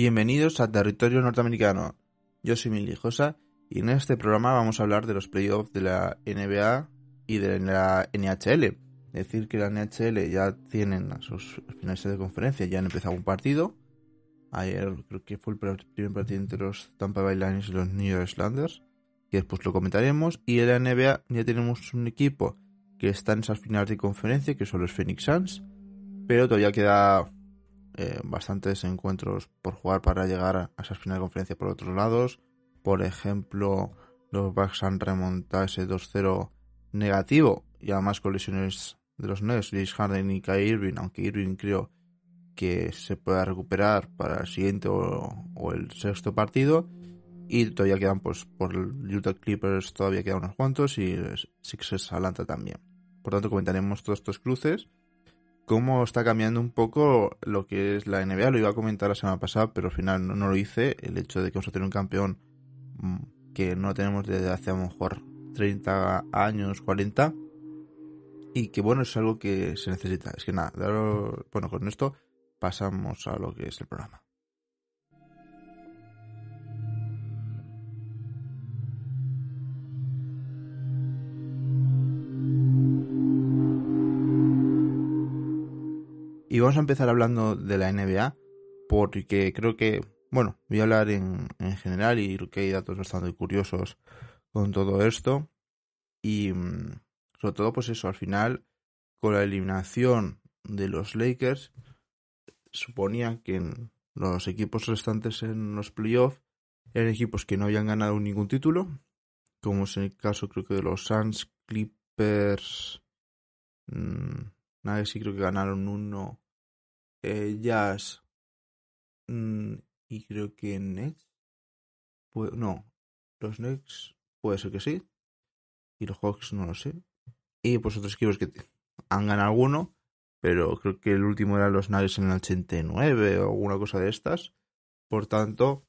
Bienvenidos a Territorio Norteamericano. Yo soy Mili Josa y en este programa vamos a hablar de los playoffs de la NBA y de la NHL. Decir que la NHL ya tienen sus finales de conferencia, ya han empezado un partido. Ayer creo que fue el primer partido entre los Tampa Bay Lightning y los New York Islanders, que después lo comentaremos. Y en la NBA ya tenemos un equipo que está en esas finales de conferencia, que son los Phoenix Suns, pero todavía queda eh, bastantes encuentros por jugar para llegar a esas finales de conferencia por otros lados. Por ejemplo, los Bucks han remontado ese 2-0 negativo y además con lesiones de los Nets, James Harden y Kai Irving, aunque Irving creo que se pueda recuperar para el siguiente o, el sexto partido. Y todavía quedan, pues, por Utah Clippers todavía quedan unos cuantos y Sixers Atlanta también. Por tanto, comentaremos todos estos cruces cómo está cambiando un poco lo que es la NBA. Lo iba a comentar la semana pasada, pero al final no, lo hice. El hecho de que vamos a tener un campeón mm, que no tenemos desde hace a lo mejor 30 años, 40. Y que bueno, es algo que se necesita. Es que nada, bueno, con esto pasamos a lo que es el programa. Y vamos a empezar hablando de la NBA, porque creo que, bueno, voy a hablar en, en general y que hay datos bastante curiosos con todo esto. Y mm, sobre todo, pues eso, al final, con la eliminación de los Lakers, suponía que los equipos restantes en los playoffs eran equipos que no habían ganado ningún título, como es el caso creo que de los Suns, Clippers, mmm, nadie sí creo que ganaron uno, eh, Jazz mm, y creo que Nets, pues, no, los Nets puede ser que sí, y los Hawks no lo sé, y pues otros equipos que han ganado alguno, pero creo que el último era los Nuggets en el 89 o alguna cosa de estas. Por tanto,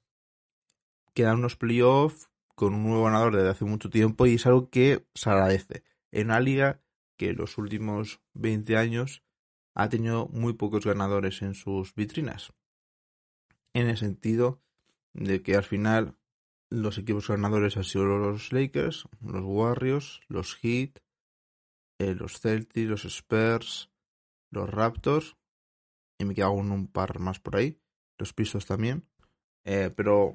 quedan unos playoffs con un nuevo ganador desde hace mucho tiempo y es algo que se agradece. En una liga que los últimos 20 años ha tenido muy pocos ganadores en sus vitrinas. En el sentido de que al final los equipos ganadores han sido los Lakers, los Warriors, los Heat, eh, los Celtics, los Spurs, los Raptors, y me quedo un, un par más por ahí, los Pisos también, eh, pero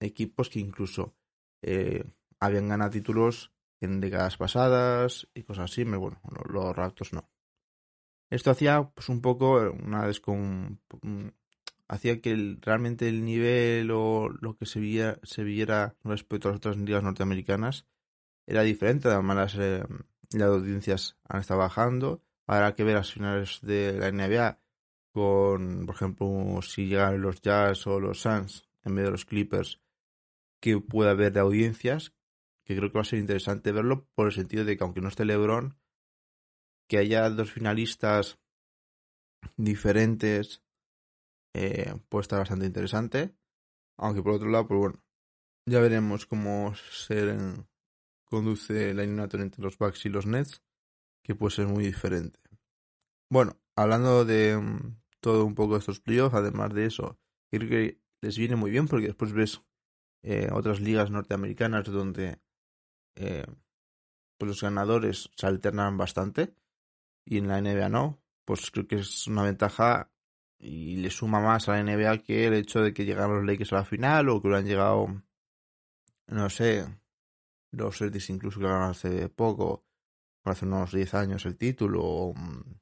equipos que incluso eh, habían ganado títulos en décadas pasadas y cosas así, pero bueno, los Raptors no. Esto hacía pues un poco una descon... hacía que realmente el nivel o lo que se, viera, se viera respecto a las otras ligas norteamericanas era diferente, además las, eh, las audiencias han estado bajando, habrá que ver las finales de la NBA con, por ejemplo, si llegan los Jazz o los Suns en vez de los Clippers, que pueda haber de audiencias, que creo que va a ser interesante verlo por el sentido de que aunque no esté LeBron, que haya dos finalistas diferentes eh, puede estar bastante interesante. Aunque por otro lado, pues bueno, ya veremos cómo se conduce la eliminatoria entre los Bucks y los Nets, que puede ser muy diferente. Bueno, hablando de mm, todo un poco de estos playoffs, además de eso, creo que les viene muy bien porque después ves eh, otras ligas norteamericanas donde eh, pues los ganadores se alternan bastante y en la NBA no, pues creo que es una ventaja y le suma más a la NBA que el hecho de que llegaron los Lakers a la final o que hubieran llegado, no sé, los Celtics incluso que ganaron hace poco, hace unos 10 años el título, o mm,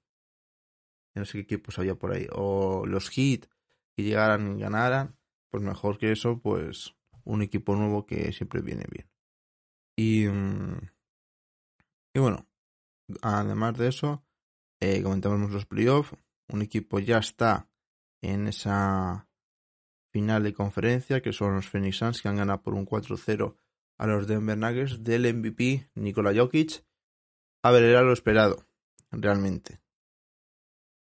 no sé qué equipos había por ahí, o los Heat que llegaran y ganaran, pues mejor que eso, pues un equipo nuevo que siempre viene bien. Y, mm, y bueno, además de eso, eh, comentamos los playoffs. Un equipo ya está en esa final de conferencia, que son los Phoenix Suns, que han ganado por un 4-0 a los Denver Nuggets del MVP Nikola Jokic. A ver, era lo esperado, realmente.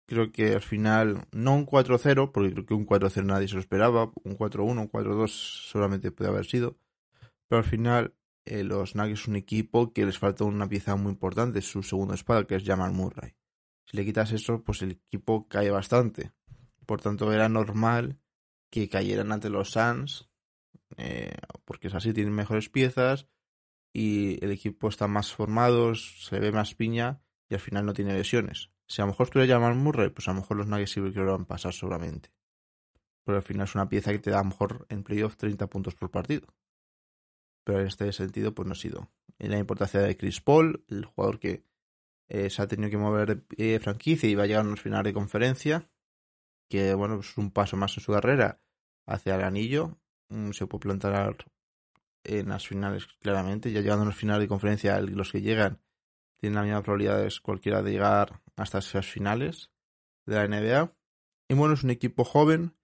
Creo que al final, no un 4-0, porque creo que un 4-0 nadie se lo esperaba, un 4-1, un 4-2 solamente puede haber sido, pero al final eh, los Nuggets es un equipo que les falta una pieza muy importante, su segundo espada, que es Jamal Murray. Si le quitas eso, pues el equipo cae bastante. Por tanto, era normal que cayeran ante los Suns, eh, porque es así, tienen mejores piezas y el equipo está más formado, se ve más piña y al final no tiene lesiones. Si a lo mejor estuviera Jamal Murray, pues a lo mejor los Nuggets sí que lo van a pasar seguramente. Pero al final es una pieza que te da a lo mejor en playoff 30 puntos por partido. Pero en este sentido, pues no ha sido. En la importancia de Chris Paul, el jugador que eh, se ha tenido que mover de franquicia y va a llegar a los finales de conferencia, que bueno, es un paso más en su carrera hacia el anillo. Mm, se puede plantar en las finales claramente. Ya llegando a los finales de conferencia, los que llegan tienen la misma probabilidad cualquiera de llegar hasta esas finales de la NBA. Y bueno, es un equipo joven,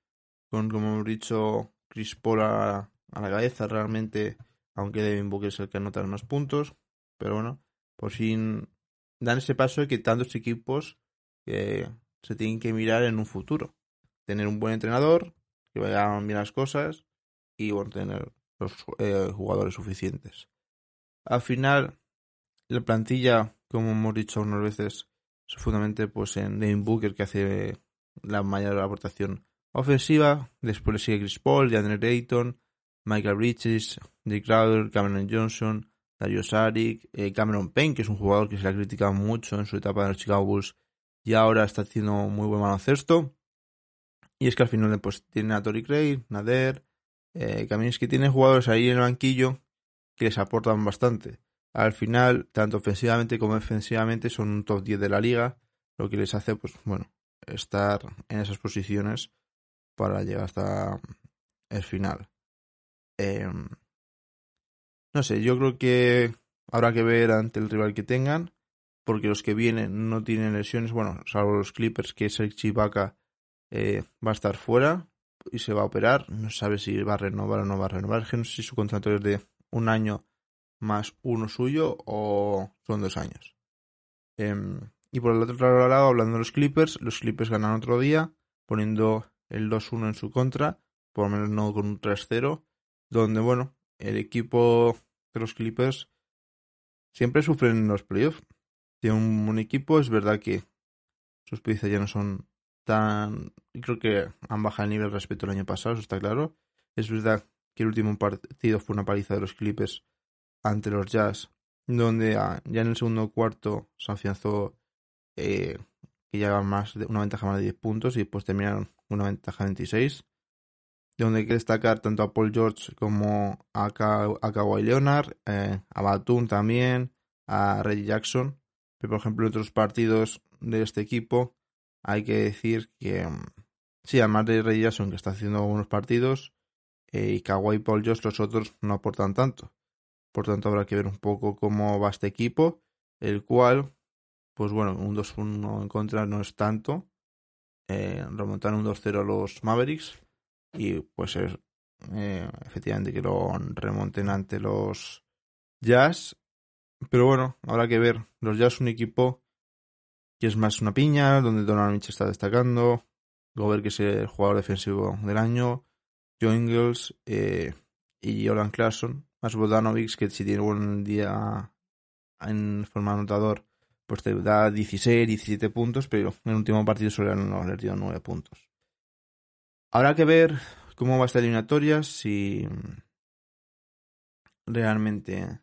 con como hemos dicho, Chris Paul a, la cabeza realmente, aunque Devin Booker es el que anota más puntos. Pero bueno, por fin dan ese paso que tantos equipos que se tienen que mirar en un futuro. Tener un buen entrenador, que vayan bien las cosas y bueno, tener los eh, jugadores suficientes. Al final, la plantilla, como hemos dicho unas veces, es fundamentalmente pues, en Devin Booker, que hace la mayor aportación ofensiva. Después le sigue Chris Paul, DeAndre Dayton, Michael Bridges, Dick Crowder, Cameron Johnson, Dario Saric, eh, Cameron Payne, que es un jugador que se le ha criticado mucho en su etapa de los Chicago Bulls y ahora está haciendo muy buen baloncesto. Y es que al final pues tiene a Tori Craig, Nader, eh, que tiene jugadores ahí en el banquillo que les aportan bastante. Al final, tanto ofensivamente como defensivamente, son un top 10 de la liga, lo que les hace, pues bueno, estar en esas posiciones para llegar hasta el final. Em, no sé, yo creo que habrá que ver ante el rival que tengan, porque los que vienen no tienen lesiones, bueno, salvo los Clippers, que es el Chibaka eh, va a estar fuera y se va a operar. No sabe si va a renovar o no va a renovar. no sé si su contrato es de un año más uno suyo o son dos años. Em, y por el otro lado, hablando de los Clippers, los Clippers ganan otro día poniendo el 2-1 en su contra, por lo menos no con un 3-0, donde, bueno, el equipo de los Clippers siempre sufren en los playoffs. Tiene un buen equipo, es verdad que sus piezas ya no son tan... Creo que han bajado el nivel respecto al año pasado, eso está claro. Es verdad que el último partido fue una paliza de los Clippers ante los Jazz, donde ya en el segundo cuarto se afianzó eh, que llevaban más de una ventaja más de 10 puntos y después terminaron una ventaja de 26 donde hay que destacar tanto a Paul George como a, Kawhi Leonard, eh, a Batum también, a Reggie Jackson. Pero, por ejemplo, en otros partidos de este equipo hay que decir que, mm, sí, además de Reggie Jackson, que está haciendo buenos partidos, eh, y Kawhi y Paul George, los otros no aportan tanto. Por tanto, habrá que ver un poco cómo va este equipo, el cual, pues bueno, un 2-1 en contra no es tanto. Eh, remontaron un 2-0 a los Mavericks y pues es eh, efectivamente que lo remonten ante los Jazz. Pero bueno, habrá que ver. Los Jazz un equipo que es más una piña, donde Donald Mitchell está destacando. Gobert, que es el jugador defensivo del año. Joe Ingles eh, y Jordan Clarkson. Más Bodanovic, que si tiene buen día en forma anotador, pues te da 16, 17 puntos, pero en el último partido solo han dio 9 puntos. Habrá que ver cómo va esta eliminatoria, si realmente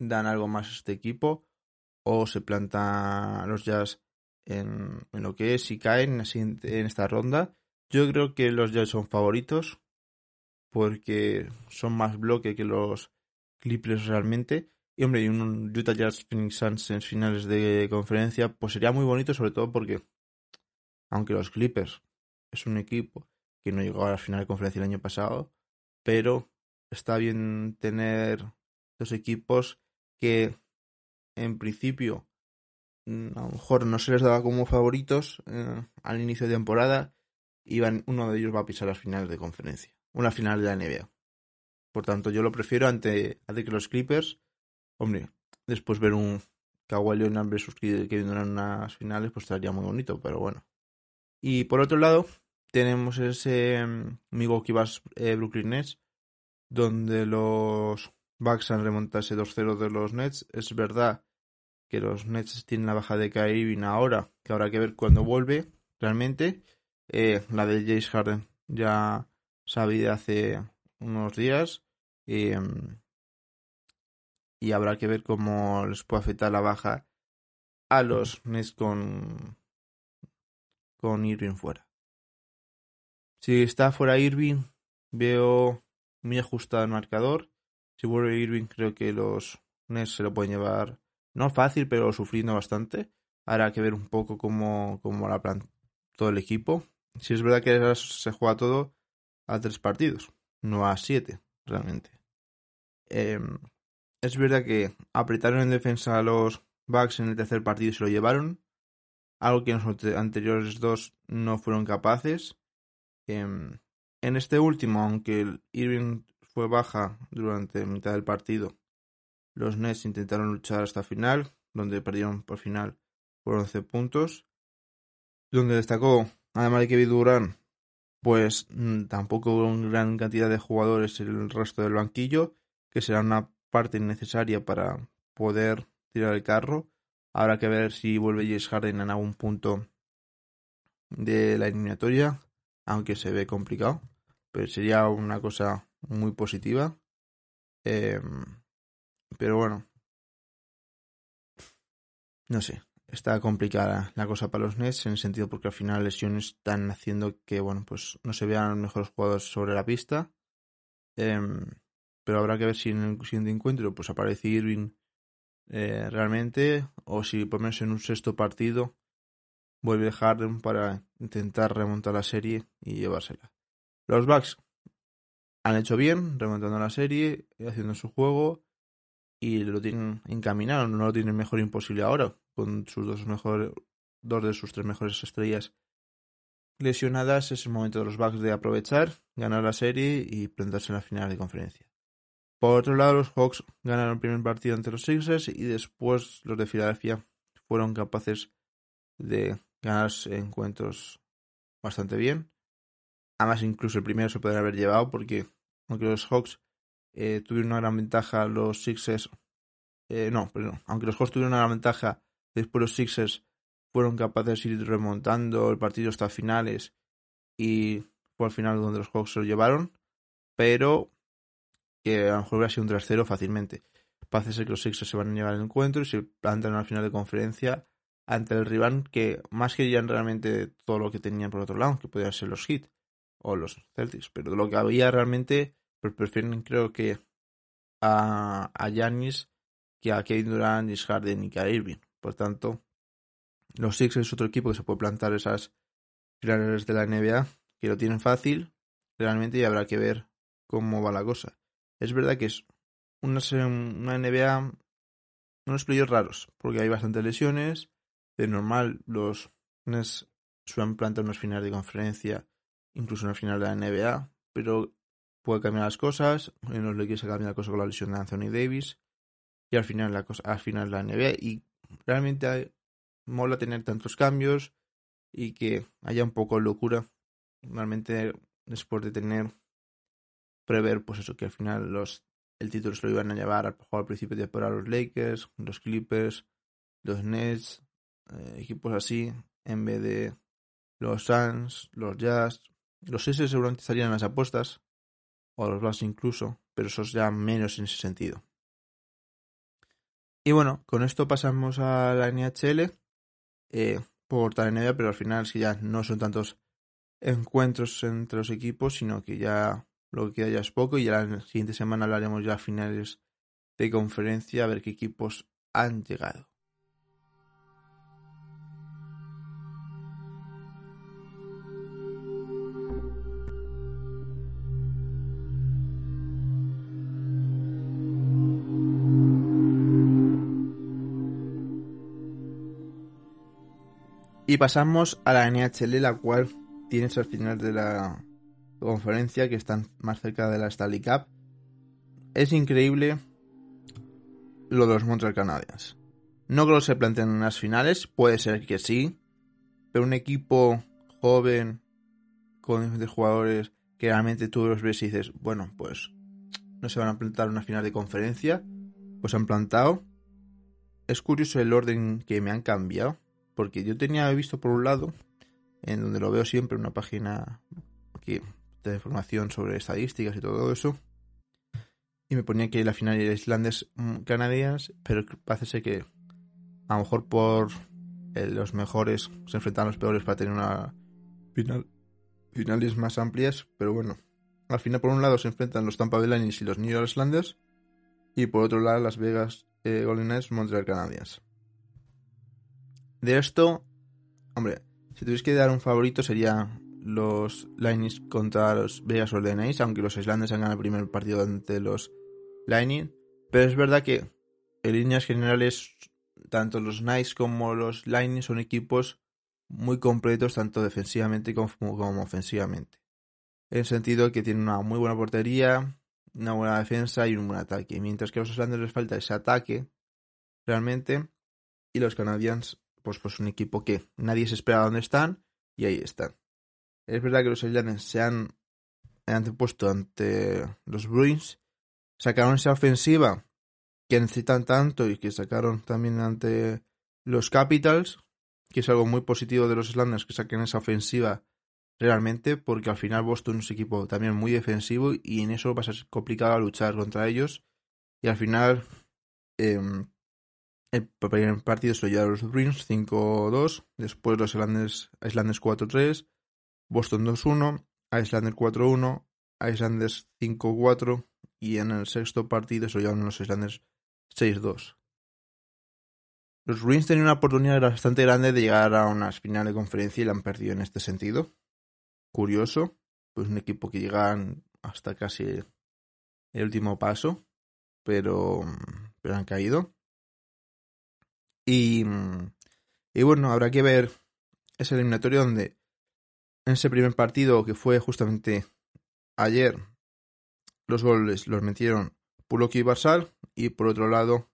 dan algo más a este equipo o se planta los Jazz en, lo que es y caen en, en esta ronda. Yo creo que los Jazz son favoritos porque son más bloque que los Clippers realmente. Y hombre, y un Utah Jazz Phoenix Suns en finales de conferencia, pues sería muy bonito, sobre todo porque, aunque los Clippers es un equipo que no llegó a la final de conferencia el año pasado, pero está bien tener dos equipos que en principio mm, a lo mejor no se les daba como favoritos eh, al inicio de temporada y uno de ellos va a pisar las finales de conferencia, una final de la NBA. Por tanto, yo lo prefiero ante, ante que los Clippers. Hombre, después ver un Kawhi Leonard versus Kevin Durant en unas finales, pues estaría muy bonito, pero bueno. Y por otro lado, tenemos ese um, Milwaukee Bucks eh, Brooklyn Nets, donde los Bucks han remontado ese 2-0 de los Nets. Es verdad que los Nets tienen la baja de Kyrie ahora, que habrá que ver cuándo vuelve realmente. Eh, la de Jace Harden ya sabía hace unos días. Em, y habrá que ver cómo les puede afectar la baja a los Nets con, con Irving fuera. Si está fuera Irving, veo muy ajustado el marcador. Si vuelve Irving, creo que los Nets se lo pueden llevar, no fácil, pero sufriendo bastante. Habrá que ver un poco cómo, cómo la plan todo el equipo. Si es verdad que se juega todo a tres partidos, no a siete, realmente. Em, es verdad que apretaron en defensa a los Bucks en el tercer partido y se lo llevaron. Algo que en los anteriores dos no fueron capaces. Em, en este último, aunque Irving fue baja durante mitad del partido, los Nets intentaron luchar hasta final, donde perdieron por final por 11 puntos. Donde destacó, además de Kevin Durant, pues mm, tampoco hubo una gran cantidad de jugadores en el resto del banquillo, que será una parte necesaria para poder tirar el carro. Habrá que ver si vuelve James Harden en algún punto de la eliminatoria, aunque se ve complicado, pero sería una cosa muy positiva. Em, pero bueno, no sé, está complicada la cosa para los Nets en el sentido porque al final lesiones están haciendo que bueno pues no se vean los mejores jugadores sobre la pista em, pero habrá que ver si en el siguiente encuentro pues aparece Irving eh, realmente o si por menos en un sexto partido vuelve Harden para intentar remontar la serie y llevársela los Bucks han hecho bien remontando la serie haciendo su juego y lo tienen encaminado no lo tienen mejor imposible ahora con sus dos mejores, dos de sus tres mejores estrellas lesionadas, es el momento de los Bucks de aprovechar, ganar la serie y plantarse en la final de conferencia. Por otro lado, los Hawks ganaron el primer partido ante los Sixers y después los de Filadelfia fueron capaces de ganar encuentros bastante bien. Además, incluso el primero se podría haber llevado porque aunque los Hawks eh, tuvieron una gran ventaja, los Sixers... Eh, no, perdón, aunque los Hawks tuvieron una gran ventaja, Después los Sixers fueron capaces de ir remontando el partido hasta finales y fue al final donde los Hawks se lo llevaron, pero que a lo mejor hubiera sido un 3-0 fácilmente. Parece ser que los Sixers se van a llevar el encuentro y se plantan en la final de conferencia ante el rival que más querían realmente todo lo que tenían por otro lado, que podían ser los Heat o los Celtics, pero lo que había realmente, pues prefieren creo que a, a Giannis que a Kevin Durant, James Harden y a Irving. Por tanto, los Sixers es otro equipo que se puede plantar esas finales de la NBA, que lo tienen fácil, realmente, y habrá que ver cómo va la cosa. Es verdad que es una, una NBA, unos playoffs raros, porque hay bastantes lesiones. De normal, los Nets suelen plantar unas finales de conferencia, incluso una final de la NBA, pero puede cambiar las cosas. En los Lakers se cambia la cosa con la lesión de Anthony Davis. Y al final la cosa, al final la NBA. Y realmente mola tener tantos cambios y que haya un poco de locura. Realmente después de tener prever pues eso que al final los el título se lo iban a llevar al, al principio de temporada los Lakers, los Clippers, los Nets, eh, equipos así, en vez de los Suns, los Jazz, los S seguramente estarían en las apuestas, o los Bucks incluso, pero esos ya menos en ese sentido. Y bueno, con esto pasamos a la NHL eh, por tal NBA, pero al final es que ya no son tantos encuentros entre los equipos, sino que ya lo que queda ya es poco y ya la siguiente semana hablaremos ya a finales de conferencia a ver qué equipos han llegado. Y pasamos a la NHL, la cual tiene esas finales de la conferencia que están más cerca de la Stanley Cup. Es increíble lo de los Montreal Canadiens. No creo que se planteen en las finales, puede ser que sí, pero un equipo joven con diferentes jugadores que realmente tú los ves y dices, bueno, pues no se van a plantar una final de conferencia, pues han plantado. Es curioso el orden que me han cambiado, porque yo tenía visto por un lado, en donde lo veo siempre, una página que de información sobre estadísticas y todo eso, y me ponía que la final era Islandes mm, Canadiens, pero parece que a lo mejor por eh, los mejores se enfrentan a los peores para tener una final, finales más amplias, pero bueno, al final por un lado se enfrentan los Tampa Bay Lightning y los New York Islanders, y por otro lado Las Vegas eh, Golden Knights Montreal Canadiens. De esto, hombre, si tuvierais que dar un favorito sería los Lightning contra los Vegas Golden Knights, aunque los Islanders han ganado el primer partido ante los Lightning, pero es verdad que en líneas generales tanto los Knights como los Lightning son equipos muy completos tanto defensivamente como, como ofensivamente. En el sentido que tienen una muy buena portería, una buena defensa y un buen ataque. Mientras que a los Islanders les falta ese ataque realmente. Y los Canadiens, pues, pues un equipo que nadie se espera dónde están y ahí están. Es verdad que los Islanders se han antepuesto ante los Bruins. Sacaron esa ofensiva que necesitan tanto y que sacaron también ante los Capitals, que es algo muy positivo de los Islanders que saquen esa ofensiva realmente, porque al final Boston es un equipo también muy defensivo y en eso va a ser complicado luchar contra ellos. Y al final, em, el primer partido se lo llevaron los Bruins 5-2, después los Islanders, Islanders 4-3, Boston 2-1, Islanders 4-1, Islanders 5-4 y en el sexto partido se lo llevaron los Islanders 6-2. Los Bruins tenían una oportunidad bastante grande de llegar a unas finales de conferencia y la han perdido en este sentido. Curioso, pues un equipo que llegan hasta casi el último paso, pero han caído. Y, y bueno, habrá que ver ese eliminatorio donde en ese primer partido que fue justamente ayer, los goles los metieron Pulok y Barsal y por otro lado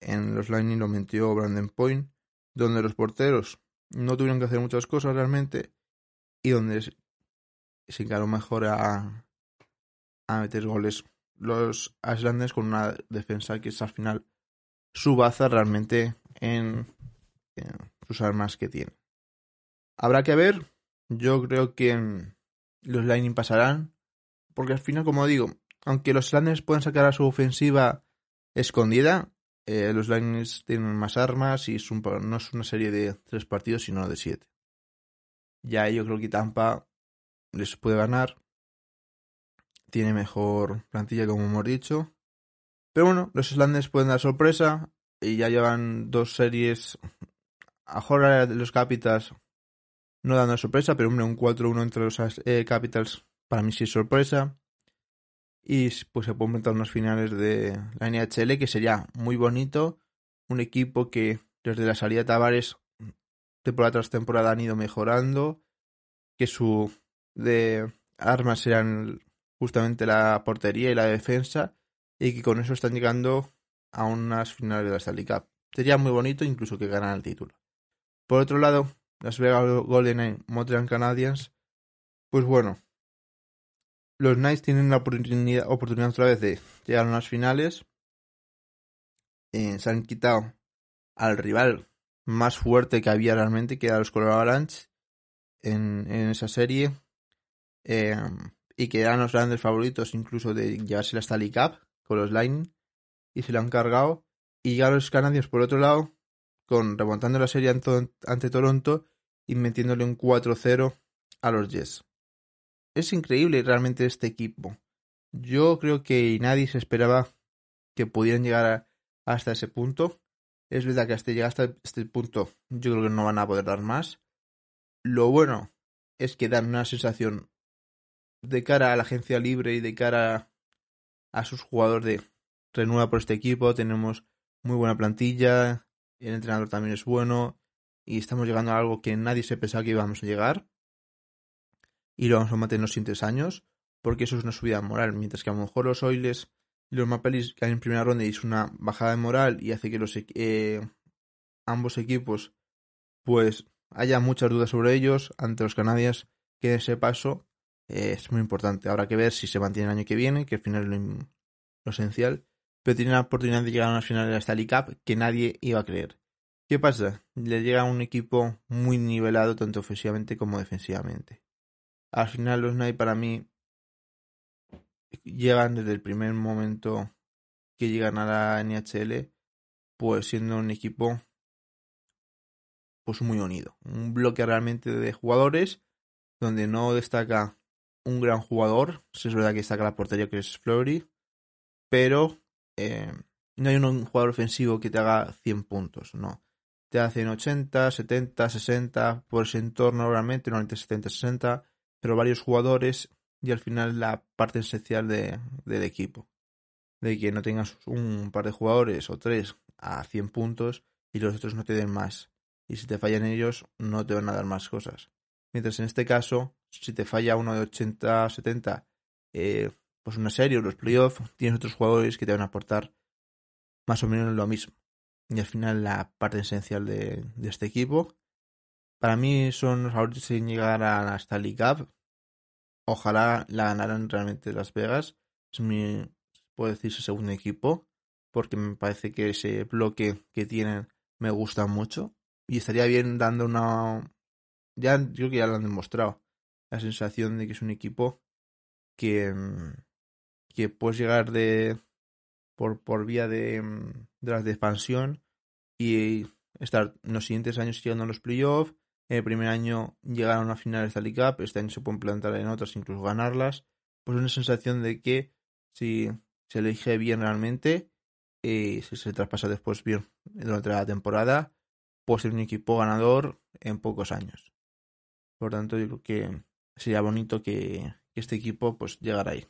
en los Lightning lo metió Brandon Point, donde los porteros no tuvieron que hacer muchas cosas realmente y donde se encaró mejor a, a meter goles los Islanders con una defensa que es al final su baza realmente en, sus armas que tiene. Habrá que ver, yo creo que los Lightning pasarán, porque al final, como digo, aunque los Islanders puedan sacar a su ofensiva escondida, eh, los Lightning tienen más armas y no es una serie de tres partidos, sino de siete. Ya yo creo que Tampa les puede ganar. Tiene mejor plantilla, como hemos dicho. Pero bueno, los Islanders pueden dar sorpresa. Y ya llevan dos series. A Jorge de los Capitals no dando sorpresa, pero un 4-1 entre los eh, Capitals para mí sí es sorpresa. Y pues se pueden meter unos finales de la NHL que sería muy bonito. Un equipo que desde la salida de Tavares temporada tras temporada han ido mejorando. Que su de armas serán justamente la portería y la defensa. Y que con eso están llegando a unas finales de la Stanley Cup. Sería muy bonito incluso que ganan el título. Por otro lado, Las Vegas Golden Montreal Canadiens. Pues bueno, los Knights tienen la oportunidad, oportunidad otra vez de llegar a unas finales. Eh, se han quitado al rival más fuerte que había realmente, que era los Colorado Avalanche, en, en esa serie. Eh, y que eran los grandes favoritos incluso de llevarse la Stanley Cup con los Lightning. Y se lo han cargado. Y ya los canadios por otro lado, con remontando la serie ante Toronto y metiéndole un 4-0 a los Jets es increíble realmente este equipo. Yo creo que nadie se esperaba que pudieran llegar hasta ese punto. Es verdad que hasta llegar hasta este punto yo creo que no van a poder dar más. Lo bueno es que dan una sensación de cara a la agencia libre y de cara a sus jugadores de renueva por este equipo. Tenemos muy buena plantilla, el entrenador también es bueno y estamos llegando a algo que nadie se pensaba que íbamos a llegar y lo vamos a mantener los siguientes años porque eso es una subida moral, mientras que a lo mejor los Oilers y los Mapelis caen en primera ronda y es una bajada de moral y hace que los eh, ambos equipos pues haya muchas dudas sobre ellos ante los canadiens que ese paso eh, es muy importante. Habrá que ver si se mantiene el año que viene, que al final es lo esencial, pero tiene la oportunidad de llegar a una final de la Stanley Cup que nadie iba a creer. ¿Qué pasa? Le llega un equipo muy nivelado tanto ofensivamente como defensivamente. Al final los Knights para mí llegan desde el primer momento que llegan a la NHL, pues siendo un equipo pues muy unido. Un bloque realmente de jugadores donde no destaca un gran jugador. Es verdad que destaca la portería que es Fleury, pero eh, no hay un jugador ofensivo que te haga 100 puntos, no. Te hacen 80, 70, 60 por ese entorno realmente, normalmente 70, 60, pero varios jugadores y al final la parte esencial de, del equipo. De que no tengas un par de jugadores o tres a 100 puntos y los otros no te den más. Y si te fallan ellos, no te van a dar más cosas. Mientras en este caso, si te falla uno de 80, 70, eh, pues una serie o los playoffs, tienes otros jugadores que te van a aportar más o menos lo mismo. Y al final la parte esencial de, este equipo. Para mí son los favoritos en llegar a la Stanley Cup. Ojalá la ganaran realmente Las Vegas. Es mi, puedo decir, su segundo equipo. Porque me parece que ese bloque que tienen me gusta mucho. Y estaría bien dando una... Ya creo que ya lo han demostrado. La sensación de que es un equipo que, mm, que puedes llegar de por, por vía de, mm, de las de expansión y estar en los siguientes años llegando a los playoffs el primer año llegaron a una final de Stanley Cup, este año se pueden plantar en otras, incluso ganarlas. Pues una sensación de que si se elige bien realmente, y si se traspasa después bien durante la temporada, puede ser un equipo ganador en pocos años. Por tanto, yo creo que sería bonito que, este equipo pues llegara ahí.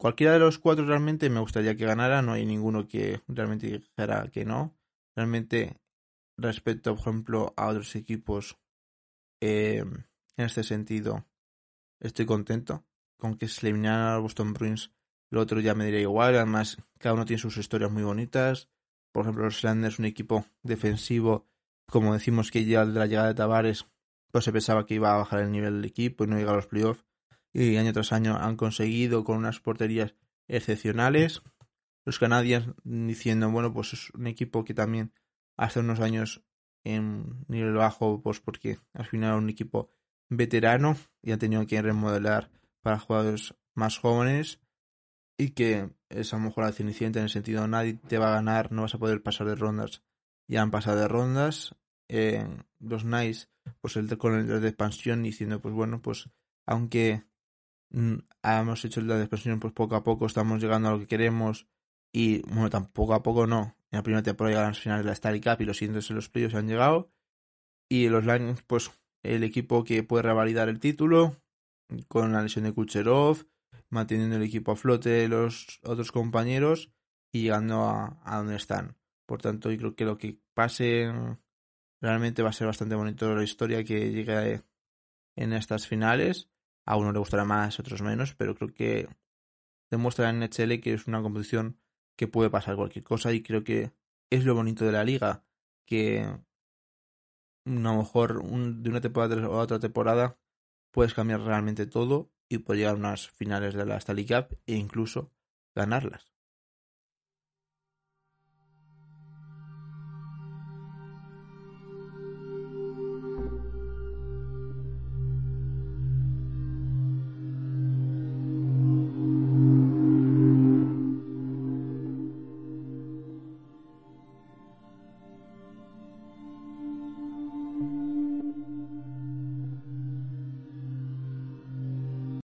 Cualquiera de los cuatro realmente me gustaría que ganara, no hay ninguno que realmente dijera que no. Realmente, respecto, por ejemplo, a otros equipos eh, en este sentido, estoy contento con que se eliminaran a Boston Bruins. Lo otro ya me diría igual. Además, cada uno tiene sus historias muy bonitas. Por ejemplo, los Islanders, un equipo defensivo, como decimos que ya de la llegada de Tavares, pues se pensaba que iba a bajar el nivel del equipo y no llega a los playoffs. Y año tras año han conseguido con unas porterías excepcionales. Los canadiens diciendo, bueno, pues es un equipo que también hace unos años en nivel bajo, pues porque al final un equipo veterano y ha tenido que remodelar para jugadores más jóvenes y que es a lo mejor la cenicienta en el sentido nadie te va a ganar, no vas a poder pasar de rondas. Ya han pasado de rondas. Eh, los Nice, pues el con el de expansión diciendo, pues bueno, pues aunque hemos hecho el de expansión, pues poco a poco estamos llegando a lo que queremos y bueno, tampoco a poco no, en la primera temporada llegaron a las finales de la Stanley Cup y los siguientes en los playoffs han llegado. Y los Lions, pues el equipo que puede revalidar el título con la lesión de Kucherov, manteniendo el equipo a flote los otros compañeros y llegando a, a donde están. Por tanto, yo creo que lo que pase realmente va a ser bastante bonito la historia que llegue en estas finales. A uno le gustará más, a otros menos, pero creo que demuestra en NHL que es una competición que puede pasar cualquier cosa y creo que es lo bonito de la liga, que a lo mejor de una temporada a otra temporada puedes cambiar realmente todo y puedes llegar a unas finales de la Stanley Cup e incluso ganarlas.